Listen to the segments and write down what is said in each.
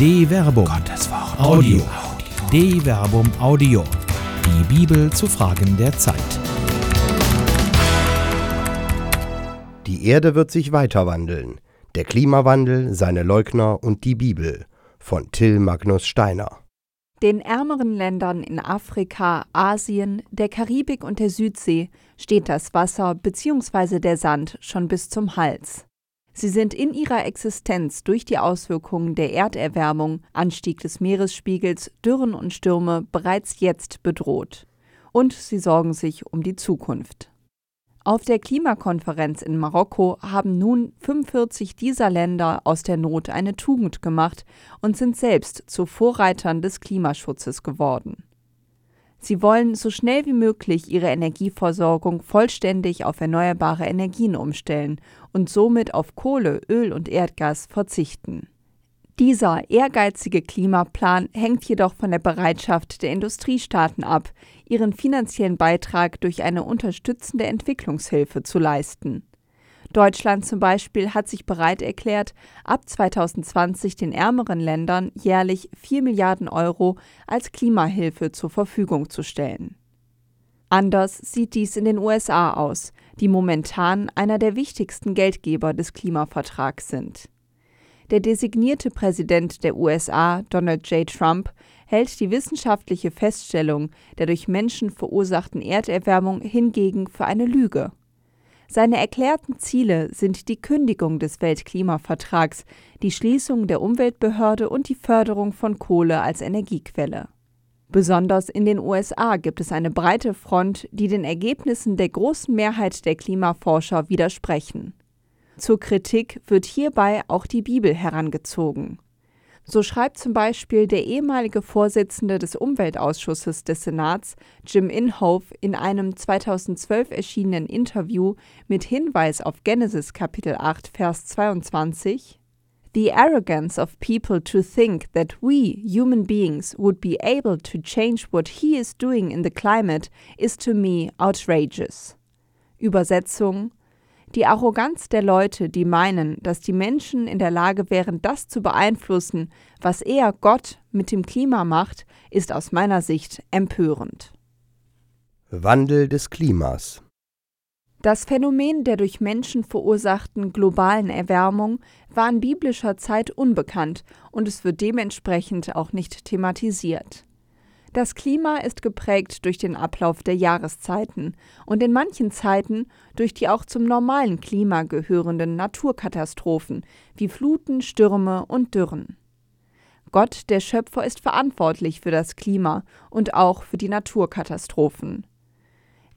De Verbum. Gottes Wort. Audio. De Verbum Audio. Die Bibel zu Fragen der Zeit. Die Erde wird sich weiter wandeln. Der Klimawandel, seine Leugner und die Bibel. Von Till Magnus Steiner. Den ärmeren Ländern in Afrika, Asien, der Karibik und der Südsee steht das Wasser bzw. der Sand schon bis zum Hals. Sie sind in ihrer Existenz durch die Auswirkungen der Erderwärmung, Anstieg des Meeresspiegels, Dürren und Stürme bereits jetzt bedroht. Und sie sorgen sich um die Zukunft. Auf der Klimakonferenz in Marokko haben nun 45 dieser Länder aus der Not eine Tugend gemacht und sind selbst zu Vorreitern des Klimaschutzes geworden. Sie wollen so schnell wie möglich ihre Energieversorgung vollständig auf erneuerbare Energien umstellen und somit auf Kohle, Öl und Erdgas verzichten. Dieser ehrgeizige Klimaplan hängt jedoch von der Bereitschaft der Industriestaaten ab, ihren finanziellen Beitrag durch eine unterstützende Entwicklungshilfe zu leisten. Deutschland zum Beispiel hat sich bereit erklärt, ab 2020 den ärmeren Ländern jährlich 4 Milliarden Euro als Klimahilfe zur Verfügung zu stellen. Anders sieht dies in den USA aus, die momentan einer der wichtigsten Geldgeber des Klimavertrags sind. Der designierte Präsident der USA, Donald J. Trump, hält die wissenschaftliche Feststellung der durch Menschen verursachten Erderwärmung hingegen für eine Lüge. Seine erklärten Ziele sind die Kündigung des Weltklimavertrags, die Schließung der Umweltbehörde und die Förderung von Kohle als Energiequelle. Besonders in den USA gibt es eine breite Front, die den Ergebnissen der großen Mehrheit der Klimaforscher widersprechen. Zur Kritik wird hierbei auch die Bibel herangezogen. So schreibt zum Beispiel der ehemalige Vorsitzende des Umweltausschusses des Senats, Jim Inhofe, in einem 2012 erschienenen Interview mit Hinweis auf Genesis Kapitel 8, Vers 22, The arrogance of people to think that we, human beings, would be able to change what he is doing in the climate is to me outrageous. Übersetzung die Arroganz der Leute, die meinen, dass die Menschen in der Lage wären, das zu beeinflussen, was er, Gott, mit dem Klima macht, ist aus meiner Sicht empörend. Wandel des Klimas Das Phänomen der durch Menschen verursachten globalen Erwärmung war in biblischer Zeit unbekannt und es wird dementsprechend auch nicht thematisiert. Das Klima ist geprägt durch den Ablauf der Jahreszeiten und in manchen Zeiten durch die auch zum normalen Klima gehörenden Naturkatastrophen wie Fluten, Stürme und Dürren. Gott, der Schöpfer, ist verantwortlich für das Klima und auch für die Naturkatastrophen.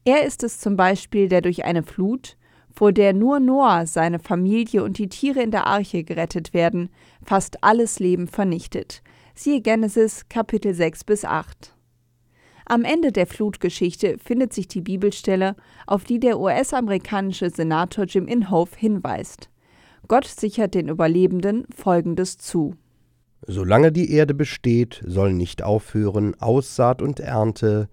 Er ist es zum Beispiel, der durch eine Flut, vor der nur Noah, seine Familie und die Tiere in der Arche gerettet werden, fast alles Leben vernichtet, Siehe Genesis Kapitel 6 bis 8. Am Ende der Flutgeschichte findet sich die Bibelstelle, auf die der US-amerikanische Senator Jim Inhofe hinweist. Gott sichert den Überlebenden Folgendes zu. Solange die Erde besteht, soll nicht aufhören Aussaat und Ernte,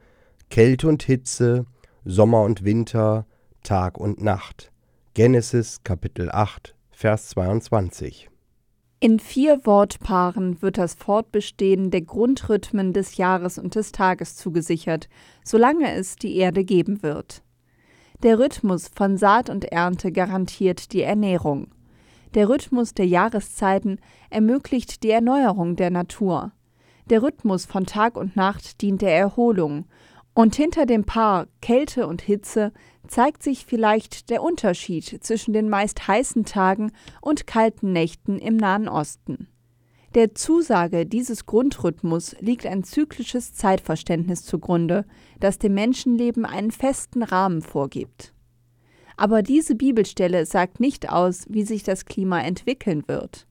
Kälte und Hitze, Sommer und Winter, Tag und Nacht. Genesis Kapitel 8, Vers 22. In vier Wortpaaren wird das Fortbestehen der Grundrhythmen des Jahres und des Tages zugesichert, solange es die Erde geben wird. Der Rhythmus von Saat und Ernte garantiert die Ernährung. Der Rhythmus der Jahreszeiten ermöglicht die Erneuerung der Natur. Der Rhythmus von Tag und Nacht dient der Erholung. Und hinter dem Paar Kälte und Hitze zeigt sich vielleicht der Unterschied zwischen den meist heißen Tagen und kalten Nächten im Nahen Osten. Der Zusage dieses Grundrhythmus liegt ein zyklisches Zeitverständnis zugrunde, das dem Menschenleben einen festen Rahmen vorgibt. Aber diese Bibelstelle sagt nicht aus, wie sich das Klima entwickeln wird.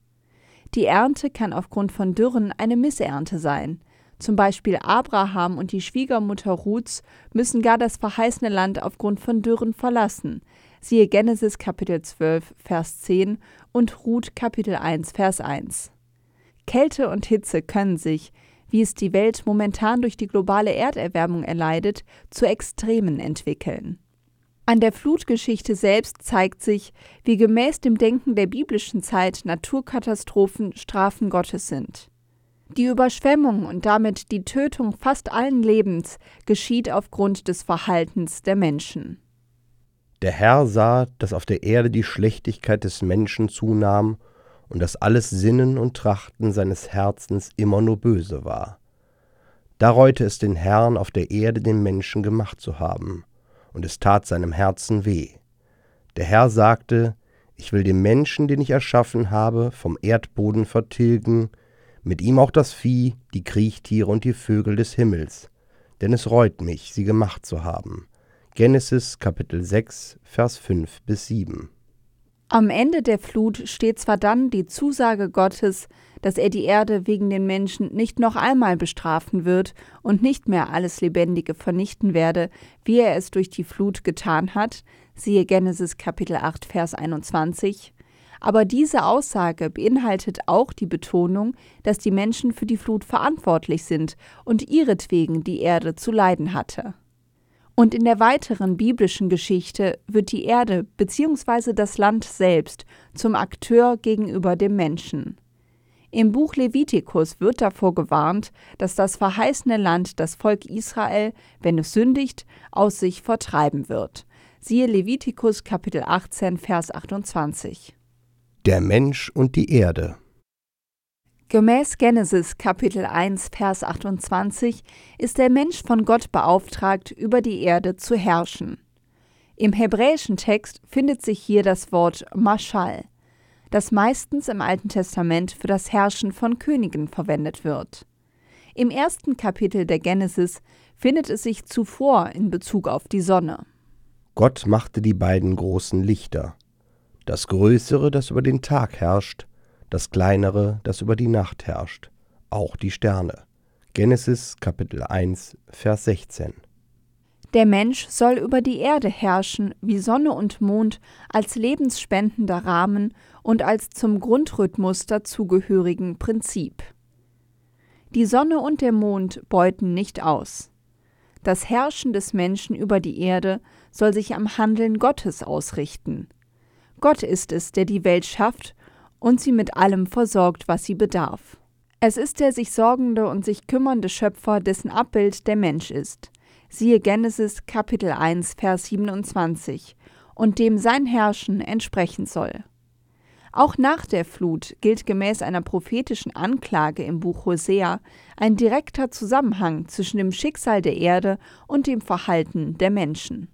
Die Ernte kann aufgrund von Dürren eine Missernte sein, zum Beispiel Abraham und die Schwiegermutter Ruths müssen gar das verheißene Land aufgrund von Dürren verlassen. Siehe Genesis Kapitel 12, Vers 10 und Ruth Kapitel 1, Vers 1. Kälte und Hitze können sich, wie es die Welt momentan durch die globale Erderwärmung erleidet, zu Extremen entwickeln. An der Flutgeschichte selbst zeigt sich, wie gemäß dem Denken der biblischen Zeit Naturkatastrophen Strafen Gottes sind. Die Überschwemmung und damit die Tötung fast allen Lebens geschieht aufgrund des Verhaltens der Menschen. Der Herr sah, dass auf der Erde die Schlechtigkeit des Menschen zunahm und dass alles Sinnen und Trachten seines Herzens immer nur böse war. Da reute es den Herrn, auf der Erde den Menschen gemacht zu haben, und es tat seinem Herzen weh. Der Herr sagte, ich will den Menschen, den ich erschaffen habe, vom Erdboden vertilgen, mit ihm auch das Vieh, die Kriechtiere und die Vögel des Himmels, denn es reut mich, sie gemacht zu haben. Genesis Kapitel 6, Vers 5 bis 7. Am Ende der Flut steht zwar dann die Zusage Gottes, dass er die Erde wegen den Menschen nicht noch einmal bestrafen wird und nicht mehr alles Lebendige vernichten werde, wie er es durch die Flut getan hat, siehe Genesis Kapitel 8, Vers 21, aber diese Aussage beinhaltet auch die Betonung, dass die Menschen für die Flut verantwortlich sind und ihretwegen die Erde zu leiden hatte. Und in der weiteren biblischen Geschichte wird die Erde bzw. das Land selbst zum Akteur gegenüber dem Menschen. Im Buch Levitikus wird davor gewarnt, dass das verheißene Land das Volk Israel, wenn es sündigt, aus sich vertreiben wird. Siehe Levitikus Kapitel 18 Vers 28. Der Mensch und die Erde Gemäß Genesis Kapitel 1 Vers 28 ist der Mensch von Gott beauftragt, über die Erde zu herrschen. Im hebräischen Text findet sich hier das Wort Mashal, das meistens im Alten Testament für das Herrschen von Königen verwendet wird. Im ersten Kapitel der Genesis findet es sich zuvor in Bezug auf die Sonne. Gott machte die beiden großen Lichter, das größere, das über den Tag herrscht, das kleinere, das über die Nacht herrscht, auch die Sterne. Genesis Kapitel 1, Vers 16. Der Mensch soll über die Erde herrschen, wie Sonne und Mond als lebensspendender Rahmen und als zum Grundrhythmus dazugehörigen Prinzip. Die Sonne und der Mond beuten nicht aus. Das Herrschen des Menschen über die Erde soll sich am Handeln Gottes ausrichten. Gott ist es, der die Welt schafft und sie mit allem versorgt, was sie bedarf. Es ist der sich sorgende und sich kümmernde Schöpfer, dessen Abbild der Mensch ist. Siehe Genesis Kapitel 1, Vers 27, und dem sein Herrschen entsprechen soll. Auch nach der Flut gilt gemäß einer prophetischen Anklage im Buch Hosea ein direkter Zusammenhang zwischen dem Schicksal der Erde und dem Verhalten der Menschen.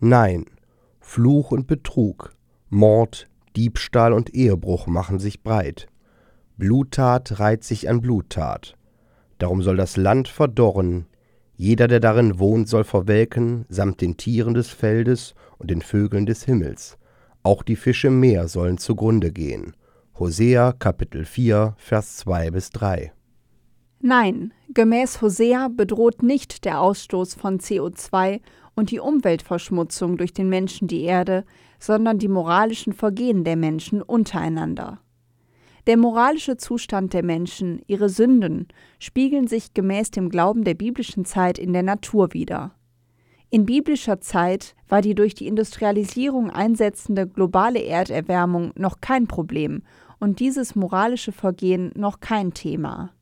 Nein, Fluch und Betrug, Mord, Diebstahl und Ehebruch machen sich breit. Bluttat reiht sich an Bluttat. Darum soll das Land verdorren, jeder, der darin wohnt, soll verwelken, samt den Tieren des Feldes und den Vögeln des Himmels. Auch die Fische im Meer sollen zugrunde gehen. Hosea Kapitel 4, Vers 2 bis 3. Nein, gemäß Hosea bedroht nicht der Ausstoß von CO2 und die Umweltverschmutzung durch den Menschen die Erde, sondern die moralischen Vergehen der Menschen untereinander. Der moralische Zustand der Menschen, ihre Sünden, spiegeln sich gemäß dem Glauben der biblischen Zeit in der Natur wider. In biblischer Zeit war die durch die Industrialisierung einsetzende globale Erderwärmung noch kein Problem und dieses moralische Vergehen noch kein Thema.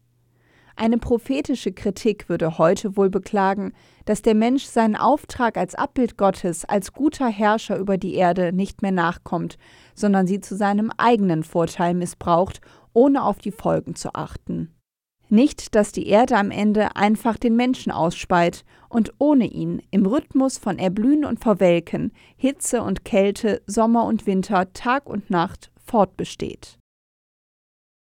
Eine prophetische Kritik würde heute wohl beklagen, dass der Mensch seinen Auftrag als Abbild Gottes, als guter Herrscher über die Erde nicht mehr nachkommt, sondern sie zu seinem eigenen Vorteil missbraucht, ohne auf die Folgen zu achten. Nicht, dass die Erde am Ende einfach den Menschen ausspeit und ohne ihn im Rhythmus von Erblühen und Verwelken, Hitze und Kälte, Sommer und Winter, Tag und Nacht fortbesteht.